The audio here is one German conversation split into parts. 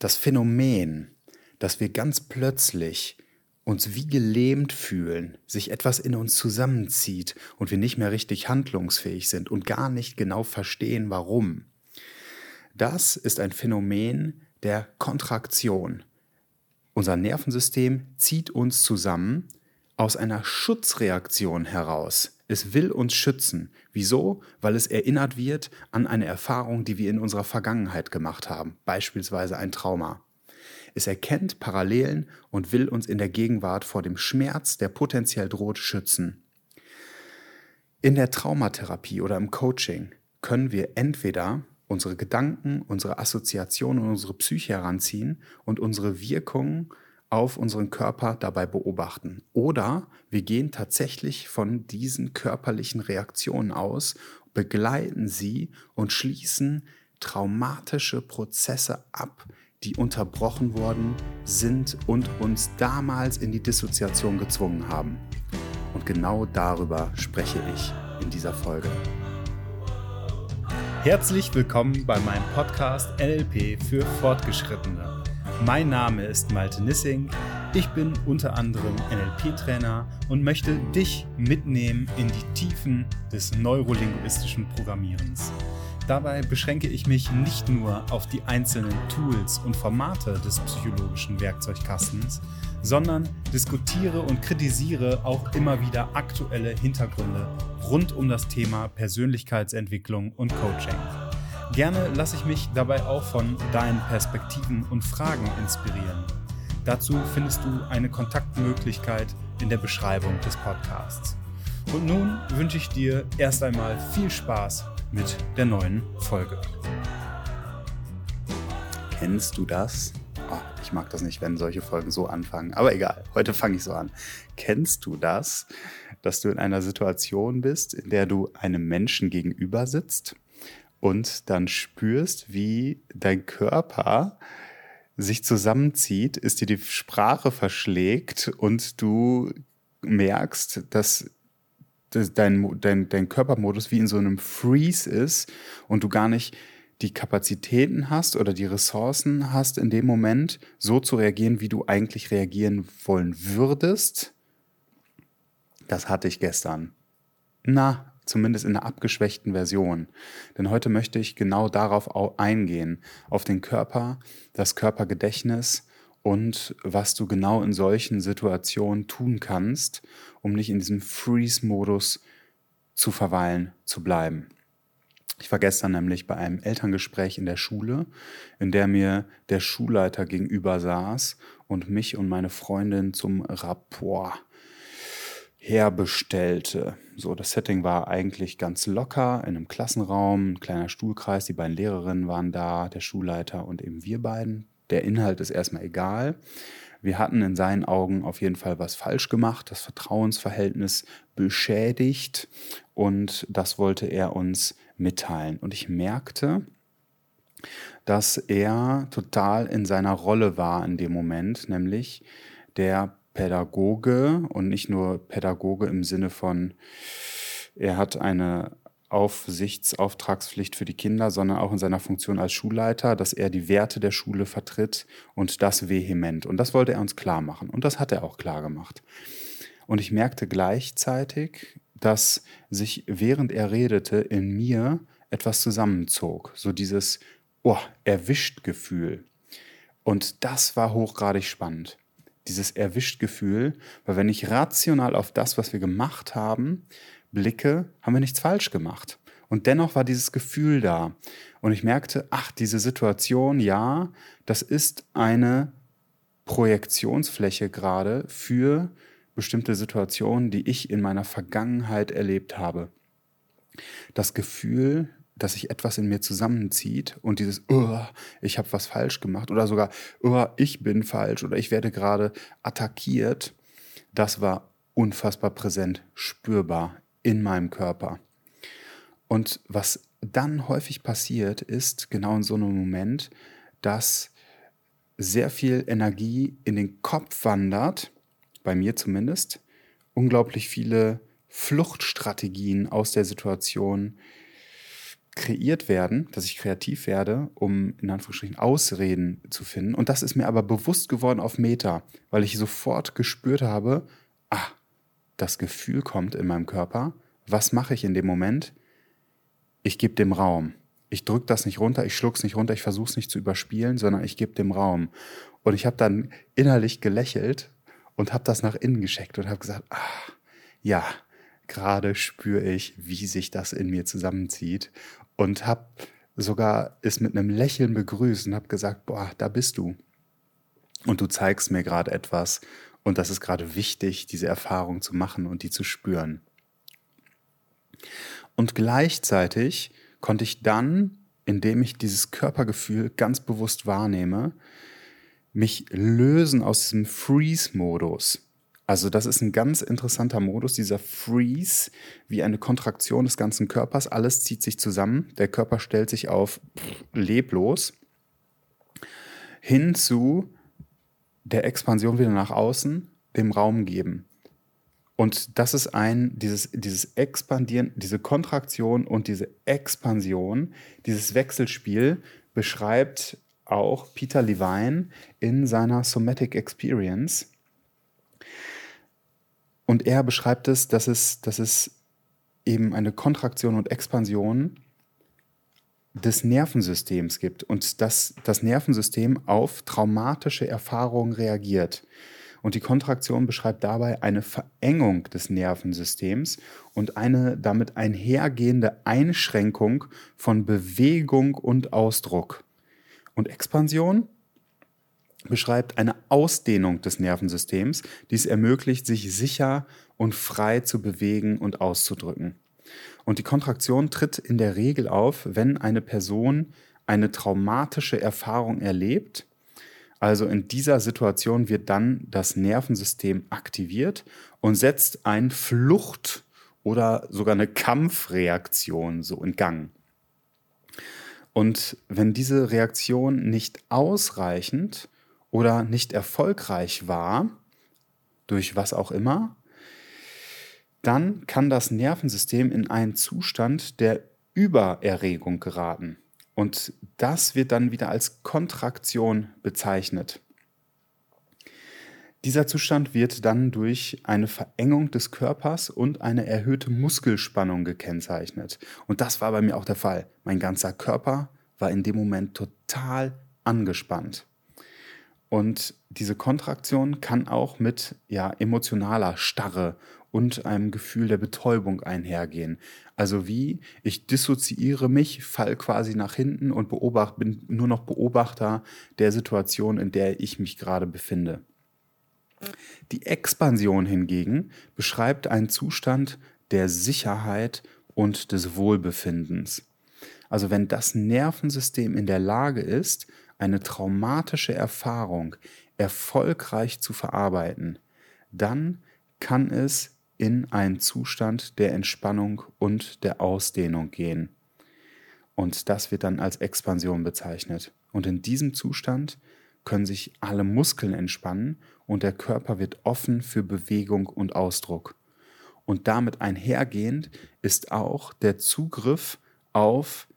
das Phänomen, dass wir ganz plötzlich uns wie gelähmt fühlen, sich etwas in uns zusammenzieht und wir nicht mehr richtig handlungsfähig sind und gar nicht genau verstehen, warum. Das ist ein Phänomen der Kontraktion. Unser Nervensystem zieht uns zusammen aus einer Schutzreaktion heraus. Es will uns schützen. Wieso? Weil es erinnert wird an eine Erfahrung, die wir in unserer Vergangenheit gemacht haben, beispielsweise ein Trauma. Es erkennt Parallelen und will uns in der Gegenwart vor dem Schmerz, der potenziell droht, schützen. In der Traumatherapie oder im Coaching können wir entweder unsere Gedanken, unsere Assoziationen und unsere Psyche heranziehen und unsere Wirkungen auf unseren Körper dabei beobachten. Oder wir gehen tatsächlich von diesen körperlichen Reaktionen aus, begleiten sie und schließen traumatische Prozesse ab, die unterbrochen worden sind und uns damals in die Dissoziation gezwungen haben. Und genau darüber spreche ich in dieser Folge. Herzlich willkommen bei meinem Podcast NLP für Fortgeschrittene. Mein Name ist Malte Nissing. Ich bin unter anderem NLP-Trainer und möchte dich mitnehmen in die Tiefen des neurolinguistischen Programmierens. Dabei beschränke ich mich nicht nur auf die einzelnen Tools und Formate des psychologischen Werkzeugkastens, sondern diskutiere und kritisiere auch immer wieder aktuelle Hintergründe rund um das Thema Persönlichkeitsentwicklung und Coaching. Gerne lasse ich mich dabei auch von deinen Perspektiven und Fragen inspirieren. Dazu findest du eine Kontaktmöglichkeit in der Beschreibung des Podcasts. Und nun wünsche ich dir erst einmal viel Spaß mit der neuen Folge. Kennst du das? Oh, ich mag das nicht, wenn solche Folgen so anfangen, aber egal, heute fange ich so an. Kennst du das, dass du in einer Situation bist, in der du einem Menschen gegenüber sitzt und dann spürst, wie dein Körper sich zusammenzieht, ist dir die Sprache verschlägt und du merkst, dass dein, dein, dein Körpermodus wie in so einem Freeze ist und du gar nicht die Kapazitäten hast oder die Ressourcen hast, in dem Moment so zu reagieren, wie du eigentlich reagieren wollen würdest. Das hatte ich gestern. Na, zumindest in einer abgeschwächten Version. Denn heute möchte ich genau darauf eingehen, auf den Körper, das Körpergedächtnis und was du genau in solchen Situationen tun kannst, um nicht in diesem Freeze-Modus zu verweilen, zu bleiben. Ich war gestern nämlich bei einem Elterngespräch in der Schule, in der mir der Schulleiter gegenüber saß und mich und meine Freundin zum Rapport herbestellte. So, das Setting war eigentlich ganz locker in einem Klassenraum, ein kleiner Stuhlkreis, die beiden Lehrerinnen waren da, der Schulleiter und eben wir beiden. Der Inhalt ist erstmal egal. Wir hatten in seinen Augen auf jeden Fall was falsch gemacht, das Vertrauensverhältnis beschädigt und das wollte er uns mitteilen. Und ich merkte, dass er total in seiner Rolle war in dem Moment, nämlich der Pädagoge und nicht nur Pädagoge im Sinne von, er hat eine Aufsichtsauftragspflicht für die Kinder, sondern auch in seiner Funktion als Schulleiter, dass er die Werte der Schule vertritt und das vehement. Und das wollte er uns klar machen. Und das hat er auch klar gemacht. Und ich merkte gleichzeitig, dass sich, während er redete, in mir etwas zusammenzog. So dieses, oh, erwischt Gefühl. Und das war hochgradig spannend. Dieses erwischt Gefühl, weil wenn ich rational auf das, was wir gemacht haben, blicke, haben wir nichts falsch gemacht. Und dennoch war dieses Gefühl da. Und ich merkte, ach, diese Situation, ja, das ist eine Projektionsfläche gerade für bestimmte Situationen, die ich in meiner Vergangenheit erlebt habe. Das Gefühl, dass sich etwas in mir zusammenzieht und dieses, ich habe was falsch gemacht oder sogar, ich bin falsch oder ich werde gerade attackiert, das war unfassbar präsent, spürbar in meinem Körper. Und was dann häufig passiert, ist genau in so einem Moment, dass sehr viel Energie in den Kopf wandert, bei mir zumindest, unglaublich viele Fluchtstrategien aus der Situation kreiert werden, dass ich kreativ werde, um in Anführungsstrichen Ausreden zu finden. Und das ist mir aber bewusst geworden auf Meta, weil ich sofort gespürt habe, ah, das Gefühl kommt in meinem Körper. Was mache ich in dem Moment? Ich gebe dem Raum. Ich drücke das nicht runter, ich schluck's nicht runter, ich versuche es nicht zu überspielen, sondern ich gebe dem Raum. Und ich habe dann innerlich gelächelt und habe das nach innen gescheckt und habe gesagt, ah, ja, gerade spüre ich, wie sich das in mir zusammenzieht und habe sogar es mit einem Lächeln begrüßt und habe gesagt, boah, da bist du. Und du zeigst mir gerade etwas und das ist gerade wichtig, diese Erfahrung zu machen und die zu spüren. Und gleichzeitig konnte ich dann, indem ich dieses Körpergefühl ganz bewusst wahrnehme, mich lösen aus diesem Freeze-Modus. Also das ist ein ganz interessanter Modus, dieser Freeze, wie eine Kontraktion des ganzen Körpers. Alles zieht sich zusammen. Der Körper stellt sich auf leblos hin zu der Expansion wieder nach außen, dem Raum geben. Und das ist ein, dieses, dieses Expandieren, diese Kontraktion und diese Expansion, dieses Wechselspiel beschreibt auch Peter Levine in seiner Somatic Experience. Und er beschreibt es, dass es, dass es eben eine Kontraktion und Expansion des Nervensystems gibt und dass das Nervensystem auf traumatische Erfahrungen reagiert. Und die Kontraktion beschreibt dabei eine Verengung des Nervensystems und eine damit einhergehende Einschränkung von Bewegung und Ausdruck. Und Expansion beschreibt eine Ausdehnung des Nervensystems, die es ermöglicht, sich sicher und frei zu bewegen und auszudrücken. Und die Kontraktion tritt in der Regel auf, wenn eine Person eine traumatische Erfahrung erlebt. Also in dieser Situation wird dann das Nervensystem aktiviert und setzt ein Flucht- oder sogar eine Kampfreaktion so in Gang. Und wenn diese Reaktion nicht ausreichend oder nicht erfolgreich war, durch was auch immer, dann kann das Nervensystem in einen Zustand der Übererregung geraten. Und das wird dann wieder als Kontraktion bezeichnet. Dieser Zustand wird dann durch eine Verengung des Körpers und eine erhöhte Muskelspannung gekennzeichnet. Und das war bei mir auch der Fall. Mein ganzer Körper war in dem Moment total angespannt. Und diese Kontraktion kann auch mit ja, emotionaler Starre und einem Gefühl der Betäubung einhergehen. Also wie ich dissoziiere mich, fall quasi nach hinten und beobacht, bin nur noch Beobachter der Situation, in der ich mich gerade befinde. Die Expansion hingegen beschreibt einen Zustand der Sicherheit und des Wohlbefindens. Also wenn das Nervensystem in der Lage ist, eine traumatische Erfahrung erfolgreich zu verarbeiten, dann kann es in einen Zustand der Entspannung und der Ausdehnung gehen. Und das wird dann als Expansion bezeichnet. Und in diesem Zustand können sich alle Muskeln entspannen und der Körper wird offen für Bewegung und Ausdruck. Und damit einhergehend ist auch der Zugriff auf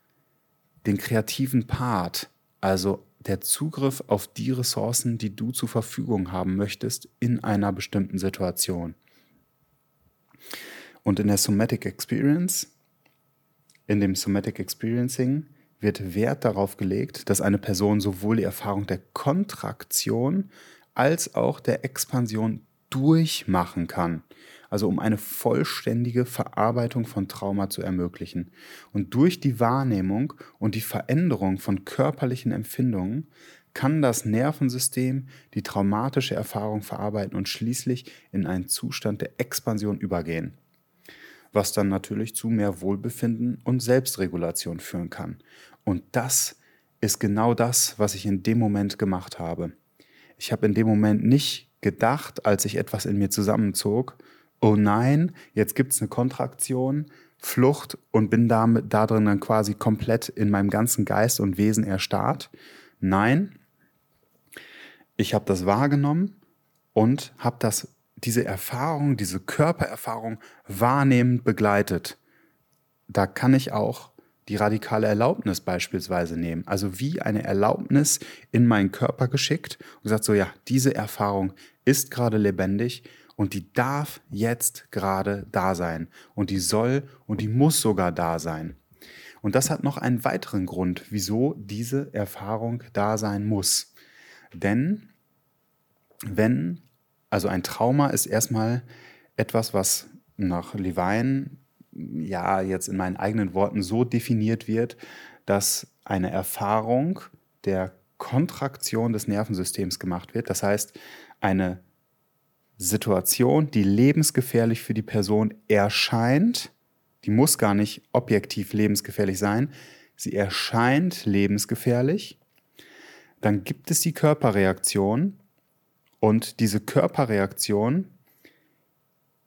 den kreativen Part, also der Zugriff auf die Ressourcen, die du zur Verfügung haben möchtest in einer bestimmten Situation. Und in der Somatic Experience, in dem Somatic Experiencing, wird Wert darauf gelegt, dass eine Person sowohl die Erfahrung der Kontraktion als auch der Expansion durchmachen kann. Also um eine vollständige Verarbeitung von Trauma zu ermöglichen. Und durch die Wahrnehmung und die Veränderung von körperlichen Empfindungen kann das Nervensystem die traumatische Erfahrung verarbeiten und schließlich in einen Zustand der Expansion übergehen. Was dann natürlich zu mehr Wohlbefinden und Selbstregulation führen kann. Und das ist genau das, was ich in dem Moment gemacht habe. Ich habe in dem Moment nicht gedacht, als ich etwas in mir zusammenzog, oh nein, jetzt gibt es eine Kontraktion, Flucht und bin damit, da drin dann quasi komplett in meinem ganzen Geist und Wesen erstarrt. Nein, ich habe das wahrgenommen und habe das diese Erfahrung, diese Körpererfahrung wahrnehmend begleitet. Da kann ich auch die radikale Erlaubnis beispielsweise nehmen. Also wie eine Erlaubnis in meinen Körper geschickt und gesagt, so ja, diese Erfahrung ist gerade lebendig und die darf jetzt gerade da sein. Und die soll und die muss sogar da sein. Und das hat noch einen weiteren Grund, wieso diese Erfahrung da sein muss. Denn wenn, also ein Trauma ist erstmal etwas, was nach Levine ja jetzt in meinen eigenen Worten so definiert wird, dass eine Erfahrung der Kontraktion des Nervensystems gemacht wird. Das heißt, eine Situation, die lebensgefährlich für die Person erscheint, die muss gar nicht objektiv lebensgefährlich sein, sie erscheint lebensgefährlich, dann gibt es die Körperreaktion und diese Körperreaktion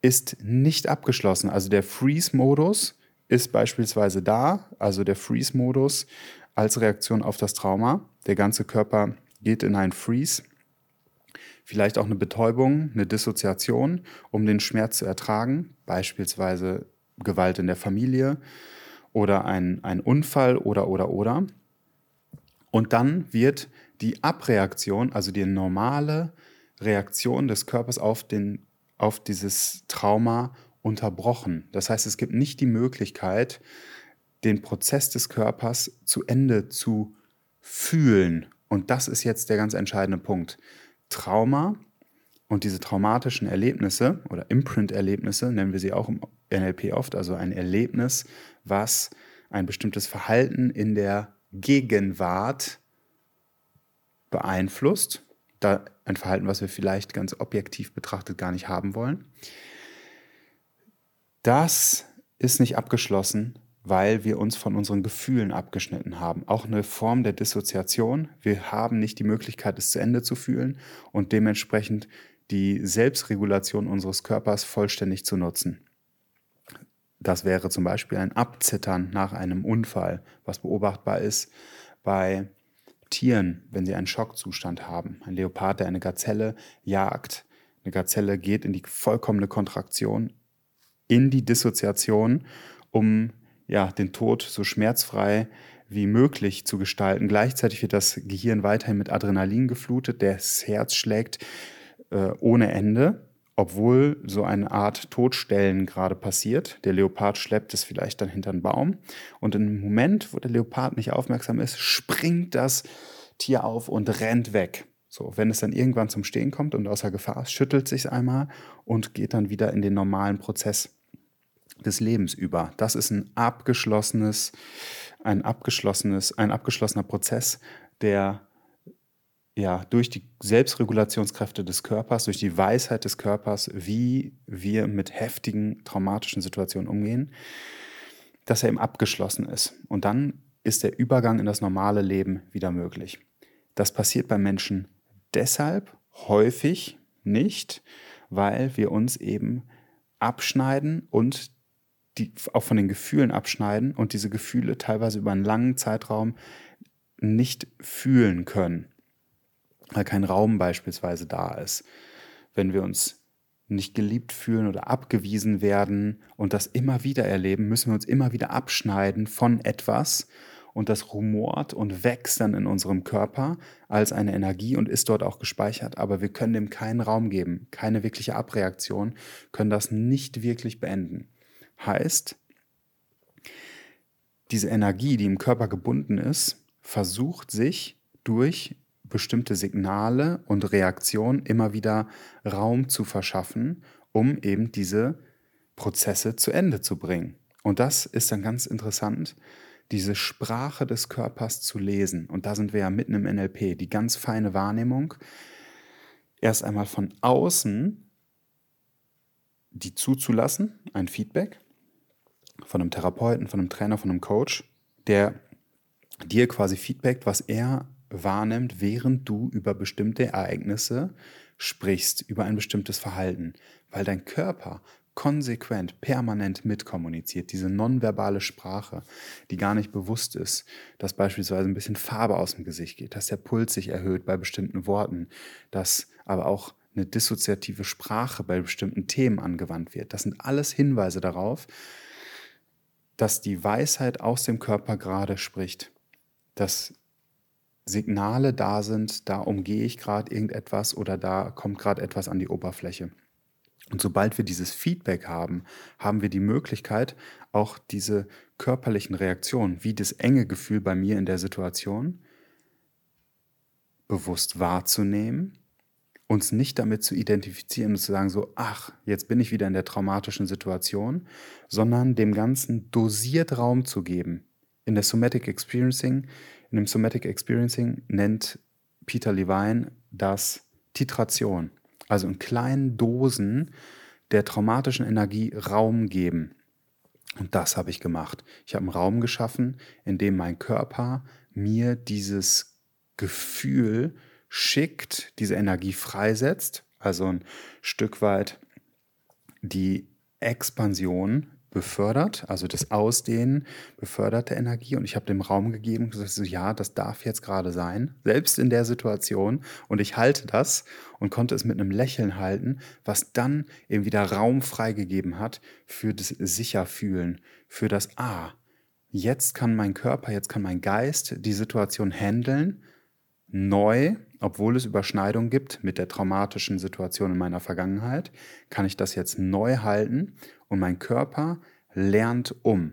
ist nicht abgeschlossen. Also der Freeze-Modus ist beispielsweise da, also der Freeze-Modus als Reaktion auf das Trauma. Der ganze Körper geht in einen Freeze. Vielleicht auch eine Betäubung, eine Dissoziation, um den Schmerz zu ertragen, beispielsweise Gewalt in der Familie oder ein, ein Unfall oder oder oder. Und dann wird die Abreaktion, also die normale Reaktion des Körpers auf den auf dieses Trauma unterbrochen. Das heißt, es gibt nicht die Möglichkeit, den Prozess des Körpers zu Ende zu fühlen. Und das ist jetzt der ganz entscheidende Punkt. Trauma und diese traumatischen Erlebnisse oder Imprint-Erlebnisse nennen wir sie auch im NLP oft, also ein Erlebnis, was ein bestimmtes Verhalten in der Gegenwart beeinflusst da ein Verhalten, was wir vielleicht ganz objektiv betrachtet gar nicht haben wollen. Das ist nicht abgeschlossen, weil wir uns von unseren Gefühlen abgeschnitten haben. Auch eine Form der Dissoziation. Wir haben nicht die Möglichkeit, es zu Ende zu fühlen und dementsprechend die Selbstregulation unseres Körpers vollständig zu nutzen. Das wäre zum Beispiel ein Abzittern nach einem Unfall, was beobachtbar ist bei Tieren, wenn sie einen Schockzustand haben. Ein Leopard, der eine Gazelle jagt. Eine Gazelle geht in die vollkommene Kontraktion, in die Dissoziation, um ja, den Tod so schmerzfrei wie möglich zu gestalten. Gleichzeitig wird das Gehirn weiterhin mit Adrenalin geflutet, das Herz schlägt äh, ohne Ende obwohl so eine Art Todstellen gerade passiert. Der Leopard schleppt es vielleicht dann hinter einen Baum. Und im Moment, wo der Leopard nicht aufmerksam ist, springt das Tier auf und rennt weg. So, wenn es dann irgendwann zum Stehen kommt und außer Gefahr ist, schüttelt sich einmal und geht dann wieder in den normalen Prozess des Lebens über. Das ist ein abgeschlossenes, ein abgeschlossenes, ein abgeschlossener Prozess, der ja, durch die Selbstregulationskräfte des Körpers, durch die Weisheit des Körpers, wie wir mit heftigen traumatischen Situationen umgehen, dass er eben abgeschlossen ist. Und dann ist der Übergang in das normale Leben wieder möglich. Das passiert bei Menschen deshalb häufig nicht, weil wir uns eben abschneiden und die, auch von den Gefühlen abschneiden und diese Gefühle teilweise über einen langen Zeitraum nicht fühlen können weil kein Raum beispielsweise da ist. Wenn wir uns nicht geliebt fühlen oder abgewiesen werden und das immer wieder erleben, müssen wir uns immer wieder abschneiden von etwas und das rumort und wächst dann in unserem Körper als eine Energie und ist dort auch gespeichert, aber wir können dem keinen Raum geben, keine wirkliche Abreaktion, können das nicht wirklich beenden. Heißt, diese Energie, die im Körper gebunden ist, versucht sich durch bestimmte Signale und Reaktionen immer wieder Raum zu verschaffen, um eben diese Prozesse zu Ende zu bringen. Und das ist dann ganz interessant, diese Sprache des Körpers zu lesen. Und da sind wir ja mitten im NLP, die ganz feine Wahrnehmung, erst einmal von außen die zuzulassen, ein Feedback von einem Therapeuten, von einem Trainer, von einem Coach, der dir quasi feedbackt, was er wahrnimmt, während du über bestimmte Ereignisse sprichst, über ein bestimmtes Verhalten, weil dein Körper konsequent, permanent mitkommuniziert, diese nonverbale Sprache, die gar nicht bewusst ist, dass beispielsweise ein bisschen Farbe aus dem Gesicht geht, dass der Puls sich erhöht bei bestimmten Worten, dass aber auch eine dissoziative Sprache bei bestimmten Themen angewandt wird. Das sind alles Hinweise darauf, dass die Weisheit aus dem Körper gerade spricht, dass Signale da sind, da umgehe ich gerade irgendetwas oder da kommt gerade etwas an die Oberfläche. Und sobald wir dieses Feedback haben, haben wir die Möglichkeit, auch diese körperlichen Reaktionen, wie das enge Gefühl bei mir in der Situation, bewusst wahrzunehmen, uns nicht damit zu identifizieren und zu sagen, so, ach, jetzt bin ich wieder in der traumatischen Situation, sondern dem Ganzen dosiert Raum zu geben. In der Somatic Experiencing, in dem Somatic Experiencing nennt Peter Levine das Titration also in kleinen Dosen der traumatischen Energie Raum geben. Und das habe ich gemacht. Ich habe einen Raum geschaffen, in dem mein Körper mir dieses Gefühl schickt, diese Energie freisetzt, also ein Stück weit die Expansion befördert, also das Ausdehnen befördert der Energie. Und ich habe dem Raum gegeben und gesagt, so, ja, das darf jetzt gerade sein, selbst in der Situation. Und ich halte das und konnte es mit einem Lächeln halten, was dann eben wieder Raum freigegeben hat für das Sicherfühlen, für das Ah. Jetzt kann mein Körper, jetzt kann mein Geist die Situation handeln, neu, obwohl es Überschneidungen gibt mit der traumatischen Situation in meiner Vergangenheit, kann ich das jetzt neu halten und mein Körper lernt um.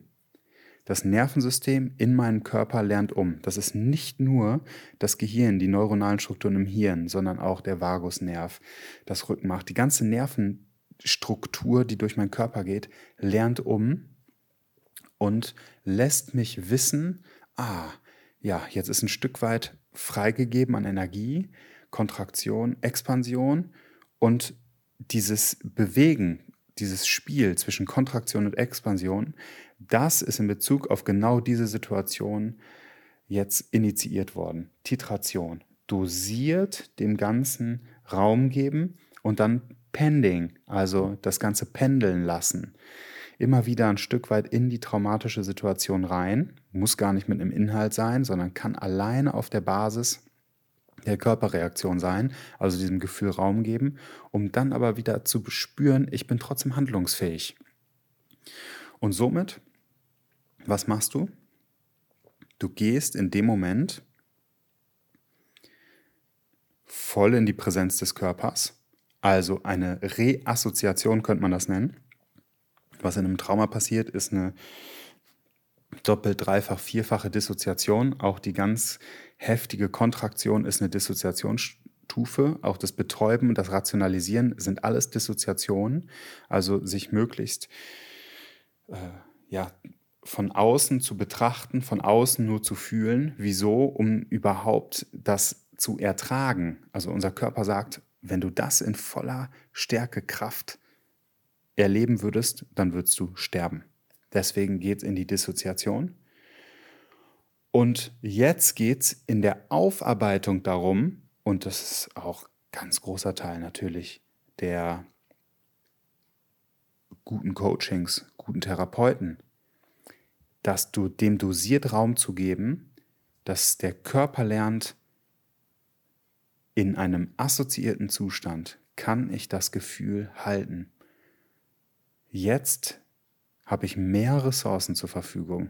Das Nervensystem in meinem Körper lernt um. Das ist nicht nur das Gehirn, die neuronalen Strukturen im Hirn, sondern auch der Vagusnerv, das Rückenmark. Die ganze Nervenstruktur, die durch meinen Körper geht, lernt um und lässt mich wissen, ah, ja, jetzt ist ein Stück weit freigegeben an Energie, Kontraktion, Expansion und dieses Bewegen dieses Spiel zwischen Kontraktion und Expansion, das ist in Bezug auf genau diese Situation jetzt initiiert worden. Titration. Dosiert dem Ganzen Raum geben und dann Pending, also das Ganze pendeln lassen. Immer wieder ein Stück weit in die traumatische Situation rein. Muss gar nicht mit einem Inhalt sein, sondern kann alleine auf der Basis der Körperreaktion sein, also diesem Gefühl Raum geben, um dann aber wieder zu spüren, ich bin trotzdem handlungsfähig. Und somit, was machst du? Du gehst in dem Moment voll in die Präsenz des Körpers, also eine Reassoziation könnte man das nennen. Was in einem Trauma passiert, ist eine doppelt, dreifach, vierfache Dissoziation. Auch die ganz heftige Kontraktion ist eine Dissoziationsstufe. Auch das Betäuben und das Rationalisieren sind alles Dissoziationen. Also sich möglichst äh, ja, von außen zu betrachten, von außen nur zu fühlen. Wieso? Um überhaupt das zu ertragen. Also unser Körper sagt, wenn du das in voller Stärke, Kraft erleben würdest, dann würdest du sterben. Deswegen geht es in die Dissoziation. Und jetzt geht es in der Aufarbeitung darum, und das ist auch ganz großer Teil natürlich der guten Coachings, guten Therapeuten, dass du dem dosiert Raum zu geben, dass der Körper lernt, in einem assoziierten Zustand kann ich das Gefühl halten. Jetzt habe ich mehr Ressourcen zur Verfügung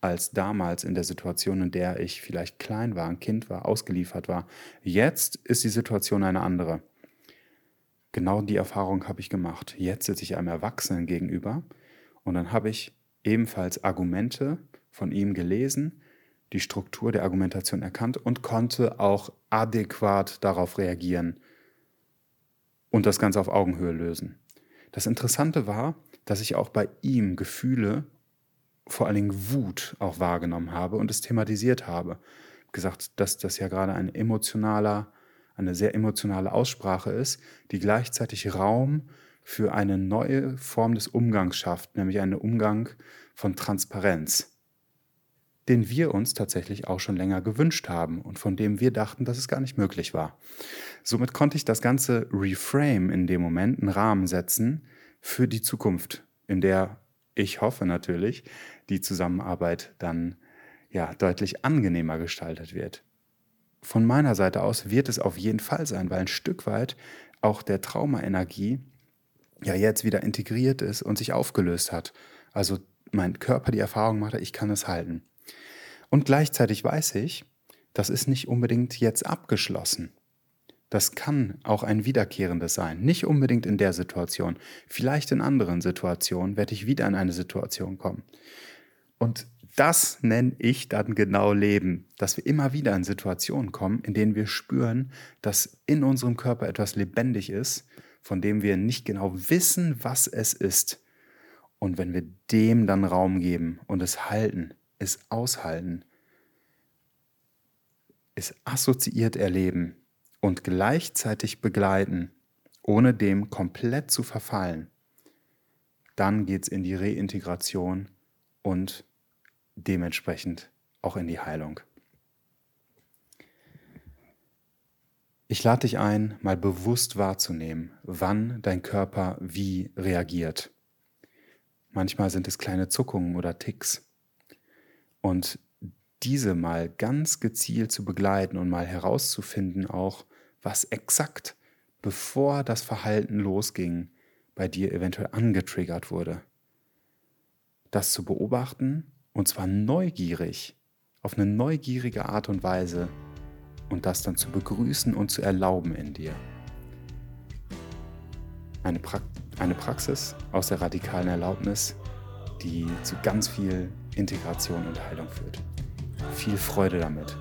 als damals in der Situation, in der ich vielleicht klein war, ein Kind war, ausgeliefert war. Jetzt ist die Situation eine andere. Genau die Erfahrung habe ich gemacht. Jetzt sitze ich einem Erwachsenen gegenüber und dann habe ich ebenfalls Argumente von ihm gelesen, die Struktur der Argumentation erkannt und konnte auch adäquat darauf reagieren und das Ganze auf Augenhöhe lösen. Das Interessante war, dass ich auch bei ihm Gefühle, vor allen Dingen Wut, auch wahrgenommen habe und es thematisiert habe. Gesagt, dass das ja gerade ein emotionaler, eine sehr emotionale Aussprache ist, die gleichzeitig Raum für eine neue Form des Umgangs schafft, nämlich einen Umgang von Transparenz, den wir uns tatsächlich auch schon länger gewünscht haben und von dem wir dachten, dass es gar nicht möglich war. Somit konnte ich das ganze Reframe in dem Moment einen Rahmen setzen, für die Zukunft, in der ich hoffe natürlich, die Zusammenarbeit dann ja deutlich angenehmer gestaltet wird. Von meiner Seite aus wird es auf jeden Fall sein, weil ein Stück weit auch der Traumaenergie ja jetzt wieder integriert ist und sich aufgelöst hat. Also mein Körper die Erfahrung macht, ich kann es halten. Und gleichzeitig weiß ich, das ist nicht unbedingt jetzt abgeschlossen. Das kann auch ein wiederkehrendes sein. Nicht unbedingt in der Situation. Vielleicht in anderen Situationen werde ich wieder in eine Situation kommen. Und das nenne ich dann genau Leben, dass wir immer wieder in Situationen kommen, in denen wir spüren, dass in unserem Körper etwas lebendig ist, von dem wir nicht genau wissen, was es ist. Und wenn wir dem dann Raum geben und es halten, es aushalten, es assoziiert erleben und gleichzeitig begleiten, ohne dem komplett zu verfallen, dann geht es in die Reintegration und dementsprechend auch in die Heilung. Ich lade dich ein, mal bewusst wahrzunehmen, wann dein Körper wie reagiert. Manchmal sind es kleine Zuckungen oder Ticks. Und diese mal ganz gezielt zu begleiten und mal herauszufinden auch, was exakt, bevor das Verhalten losging, bei dir eventuell angetriggert wurde. Das zu beobachten und zwar neugierig, auf eine neugierige Art und Weise und das dann zu begrüßen und zu erlauben in dir. Eine, pra eine Praxis aus der radikalen Erlaubnis, die zu ganz viel Integration und Heilung führt. Viel Freude damit.